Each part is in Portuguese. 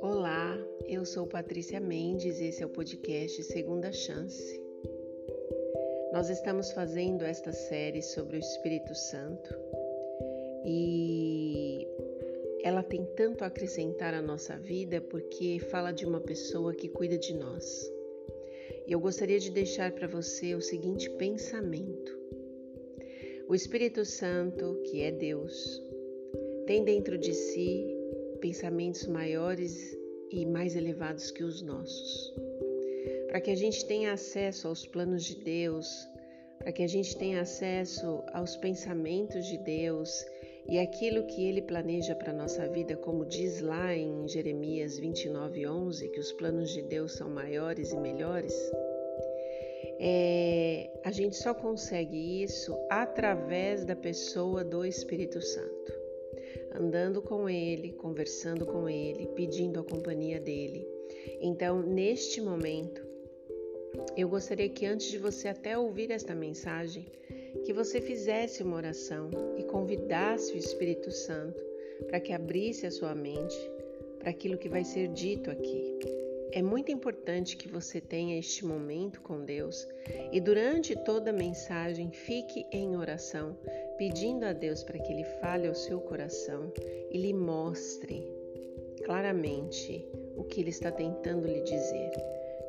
Olá, eu sou Patrícia Mendes e esse é o podcast Segunda Chance. Nós estamos fazendo esta série sobre o Espírito Santo e ela tem tanto a acrescentar à nossa vida porque fala de uma pessoa que cuida de nós. E eu gostaria de deixar para você o seguinte pensamento: o Espírito Santo, que é Deus, tem dentro de si pensamentos maiores e mais elevados que os nossos. Para que a gente tenha acesso aos planos de Deus, para que a gente tenha acesso aos pensamentos de Deus e aquilo que ele planeja para a nossa vida, como diz lá em Jeremias 29:11, que os planos de Deus são maiores e melhores, é, a gente só consegue isso através da pessoa do Espírito Santo. Andando com ele, conversando com ele, pedindo a companhia dele. Então, neste momento, eu gostaria que antes de você até ouvir esta mensagem, que você fizesse uma oração e convidasse o Espírito Santo para que abrisse a sua mente para aquilo que vai ser dito aqui. É muito importante que você tenha este momento com Deus e durante toda a mensagem fique em oração, pedindo a Deus para que Ele fale ao seu coração e lhe mostre claramente o que Ele está tentando lhe dizer.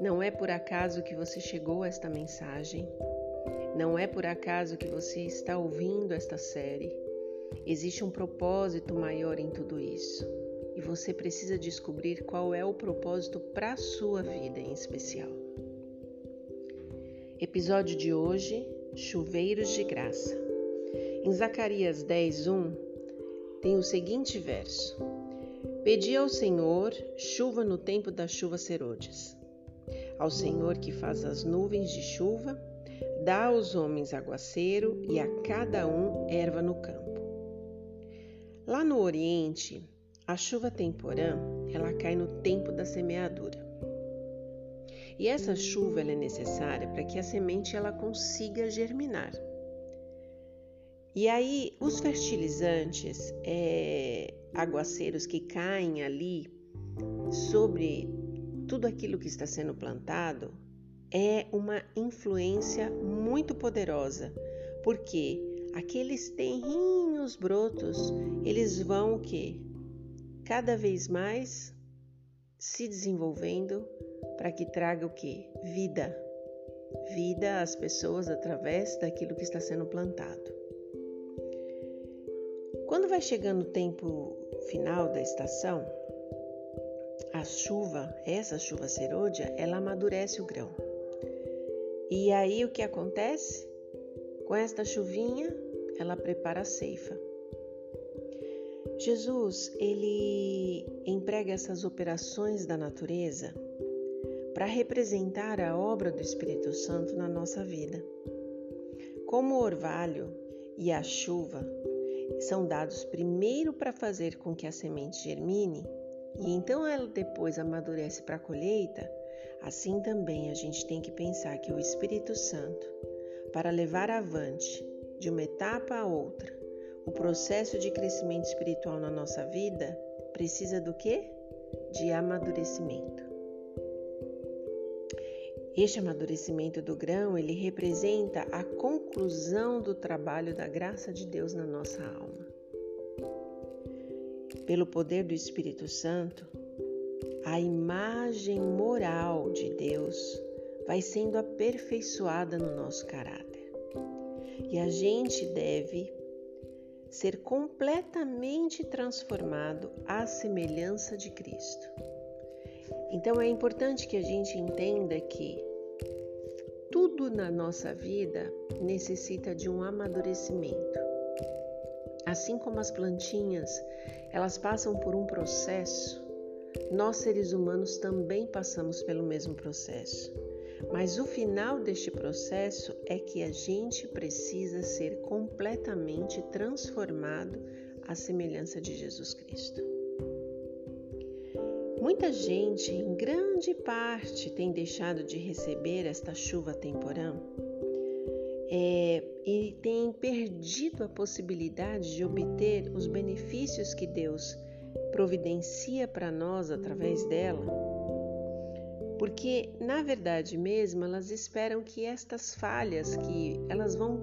Não é por acaso que você chegou a esta mensagem, não é por acaso que você está ouvindo esta série. Existe um propósito maior em tudo isso. E você precisa descobrir qual é o propósito para a sua vida em especial. Episódio de hoje: Chuveiros de Graça. Em Zacarias 10:1 tem o seguinte verso: Pedi ao Senhor chuva no tempo das chuvas serôdias. Ao Senhor que faz as nuvens de chuva Dá aos homens aguaceiro e a cada um erva no campo. Lá no Oriente, a chuva temporã, ela cai no tempo da semeadura. E essa chuva é necessária para que a semente ela consiga germinar. E aí, os fertilizantes, é, aguaceiros que caem ali sobre tudo aquilo que está sendo plantado, é uma influência muito poderosa, porque aqueles terrinhos brotos, eles vão o quê? Cada vez mais se desenvolvendo para que traga o quê? Vida. Vida às pessoas através daquilo que está sendo plantado. Quando vai chegando o tempo final da estação, a chuva, essa chuva serôdia, ela amadurece o grão. E aí o que acontece? Com esta chuvinha, ela prepara a ceifa. Jesus, ele emprega essas operações da natureza para representar a obra do Espírito Santo na nossa vida. Como o orvalho e a chuva são dados primeiro para fazer com que a semente germine e então ela depois amadurece para a colheita, Assim também a gente tem que pensar que o Espírito Santo, para levar avante de uma etapa a outra, o processo de crescimento espiritual na nossa vida precisa do quê? De amadurecimento. Este amadurecimento do grão, ele representa a conclusão do trabalho da graça de Deus na nossa alma. Pelo poder do Espírito Santo, a imagem moral de Deus vai sendo aperfeiçoada no nosso caráter. E a gente deve ser completamente transformado à semelhança de Cristo. Então é importante que a gente entenda que tudo na nossa vida necessita de um amadurecimento. Assim como as plantinhas, elas passam por um processo nós, seres humanos, também passamos pelo mesmo processo. Mas o final deste processo é que a gente precisa ser completamente transformado à semelhança de Jesus Cristo. Muita gente, em grande parte, tem deixado de receber esta chuva temporã é, e tem perdido a possibilidade de obter os benefícios que Deus providencia para nós através dela, porque na verdade mesmo elas esperam que estas falhas que elas vão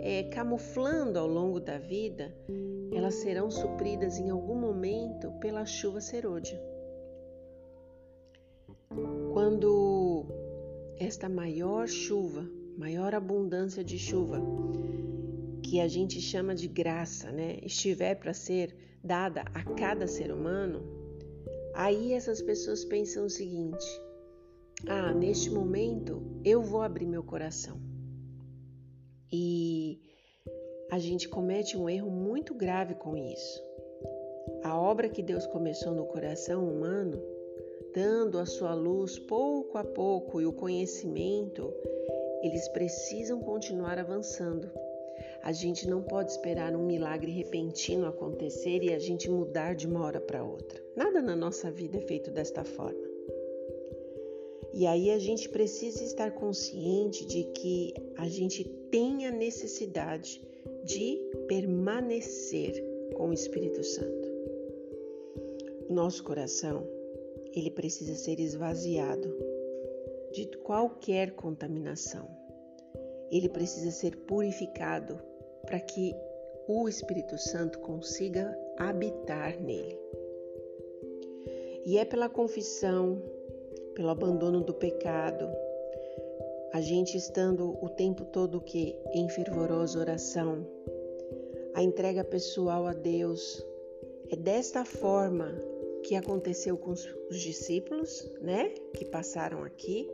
é, camuflando ao longo da vida, elas serão supridas em algum momento pela chuva serôdia. Quando esta maior chuva, maior abundância de chuva, que a gente chama de graça, né, estiver para ser dada a cada ser humano, aí essas pessoas pensam o seguinte: ah, neste momento eu vou abrir meu coração. E a gente comete um erro muito grave com isso. A obra que Deus começou no coração humano, dando a sua luz pouco a pouco e o conhecimento, eles precisam continuar avançando. A gente não pode esperar um milagre repentino acontecer e a gente mudar de uma hora para outra. Nada na nossa vida é feito desta forma. E aí a gente precisa estar consciente de que a gente tem a necessidade de permanecer com o Espírito Santo. Nosso coração, ele precisa ser esvaziado de qualquer contaminação. Ele precisa ser purificado para que o Espírito Santo consiga habitar nele. E é pela confissão, pelo abandono do pecado, a gente estando o tempo todo que em fervorosa oração, a entrega pessoal a Deus. É desta forma que aconteceu com os discípulos, né, que passaram aqui,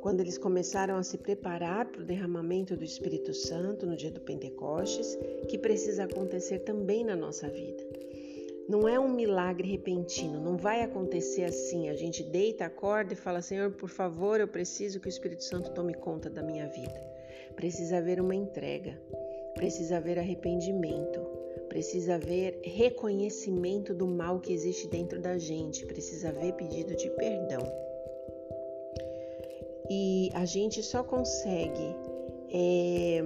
quando eles começaram a se preparar para o derramamento do Espírito Santo no dia do Pentecostes, que precisa acontecer também na nossa vida. Não é um milagre repentino, não vai acontecer assim. A gente deita, acorda e fala: Senhor, por favor, eu preciso que o Espírito Santo tome conta da minha vida. Precisa haver uma entrega, precisa haver arrependimento, precisa haver reconhecimento do mal que existe dentro da gente, precisa haver pedido de perdão. E a gente só consegue é,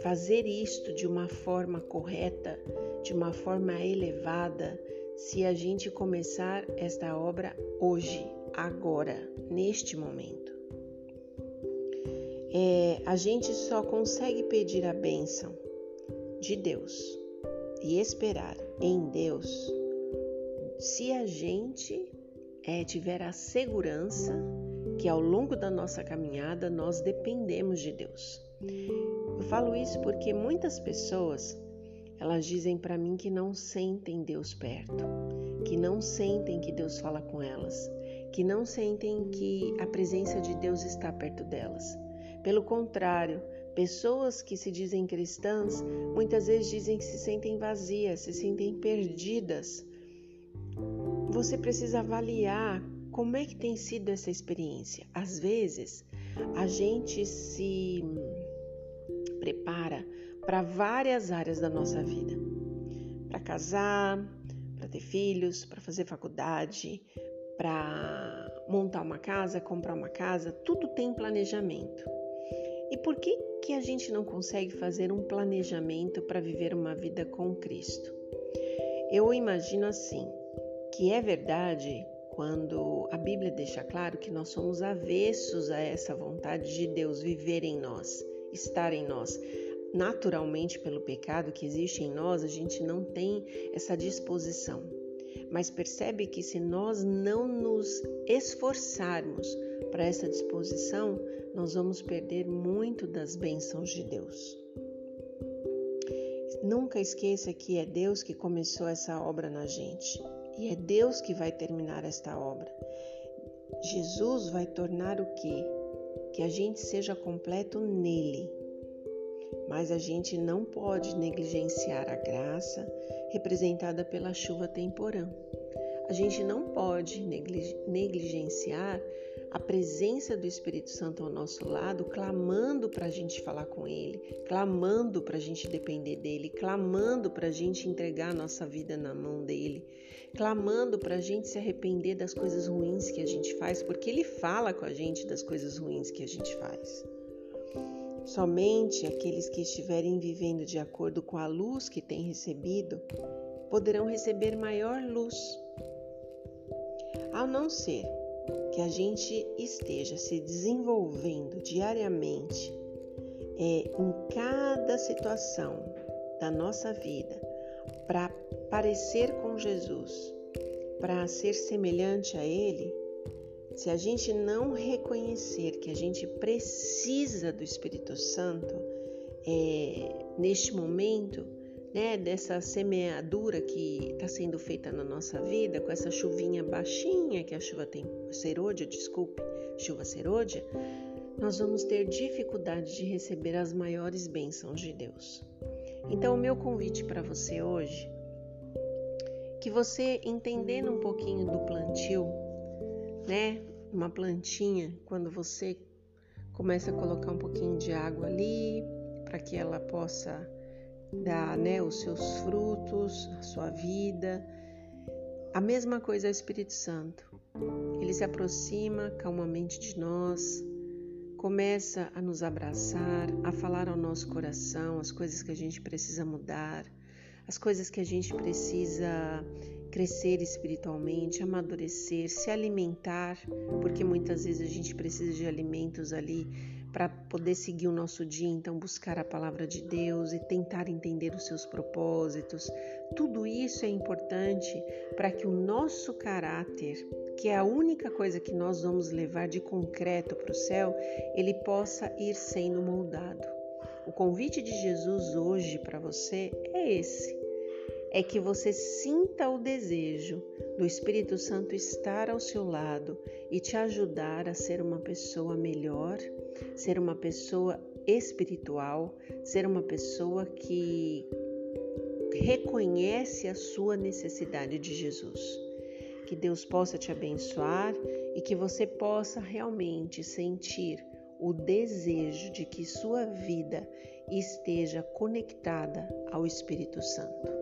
fazer isto de uma forma correta, de uma forma elevada, se a gente começar esta obra hoje, agora, neste momento. É, a gente só consegue pedir a bênção de Deus e esperar em Deus se a gente é, tiver a segurança que ao longo da nossa caminhada nós dependemos de Deus. Eu falo isso porque muitas pessoas elas dizem para mim que não sentem Deus perto, que não sentem que Deus fala com elas, que não sentem que a presença de Deus está perto delas. Pelo contrário, pessoas que se dizem cristãs muitas vezes dizem que se sentem vazias, se sentem perdidas. Você precisa avaliar como é que tem sido essa experiência? Às vezes, a gente se prepara para várias áreas da nossa vida. Para casar, para ter filhos, para fazer faculdade, para montar uma casa, comprar uma casa, tudo tem planejamento. E por que que a gente não consegue fazer um planejamento para viver uma vida com Cristo? Eu imagino assim, que é verdade quando a Bíblia deixa claro que nós somos avessos a essa vontade de Deus viver em nós, estar em nós. Naturalmente, pelo pecado que existe em nós, a gente não tem essa disposição. Mas percebe que se nós não nos esforçarmos para essa disposição, nós vamos perder muito das bênçãos de Deus. Nunca esqueça que é Deus que começou essa obra na gente. E é Deus que vai terminar esta obra. Jesus vai tornar o quê? Que a gente seja completo nele. Mas a gente não pode negligenciar a graça representada pela chuva temporã. A gente não pode negligenciar a presença do Espírito Santo ao nosso lado, clamando para a gente falar com Ele, clamando para a gente depender dele, clamando para a gente entregar a nossa vida na mão dele, clamando para a gente se arrepender das coisas ruins que a gente faz, porque Ele fala com a gente das coisas ruins que a gente faz. Somente aqueles que estiverem vivendo de acordo com a luz que têm recebido poderão receber maior luz. Ao não ser que a gente esteja se desenvolvendo diariamente é, em cada situação da nossa vida para parecer com Jesus, para ser semelhante a Ele, se a gente não reconhecer que a gente precisa do Espírito Santo é, neste momento, né, dessa semeadura que está sendo feita na nossa vida, com essa chuvinha baixinha que a chuva tem, serôdia, desculpe, chuva serôdia, nós vamos ter dificuldade de receber as maiores bênçãos de Deus. Então, o meu convite para você hoje, que você entendendo um pouquinho do plantio, né, uma plantinha, quando você começa a colocar um pouquinho de água ali, para que ela possa dar né, os seus frutos, a sua vida. A mesma coisa é o Espírito Santo. Ele se aproxima calmamente de nós, começa a nos abraçar, a falar ao nosso coração as coisas que a gente precisa mudar, as coisas que a gente precisa crescer espiritualmente, amadurecer, se alimentar, porque muitas vezes a gente precisa de alimentos ali para poder seguir o nosso dia, então buscar a palavra de Deus e tentar entender os seus propósitos. Tudo isso é importante para que o nosso caráter, que é a única coisa que nós vamos levar de concreto para o céu, ele possa ir sendo moldado. O convite de Jesus hoje para você é esse é que você sinta o desejo do Espírito Santo estar ao seu lado e te ajudar a ser uma pessoa melhor, ser uma pessoa espiritual, ser uma pessoa que reconhece a sua necessidade de Jesus. Que Deus possa te abençoar e que você possa realmente sentir o desejo de que sua vida esteja conectada ao Espírito Santo.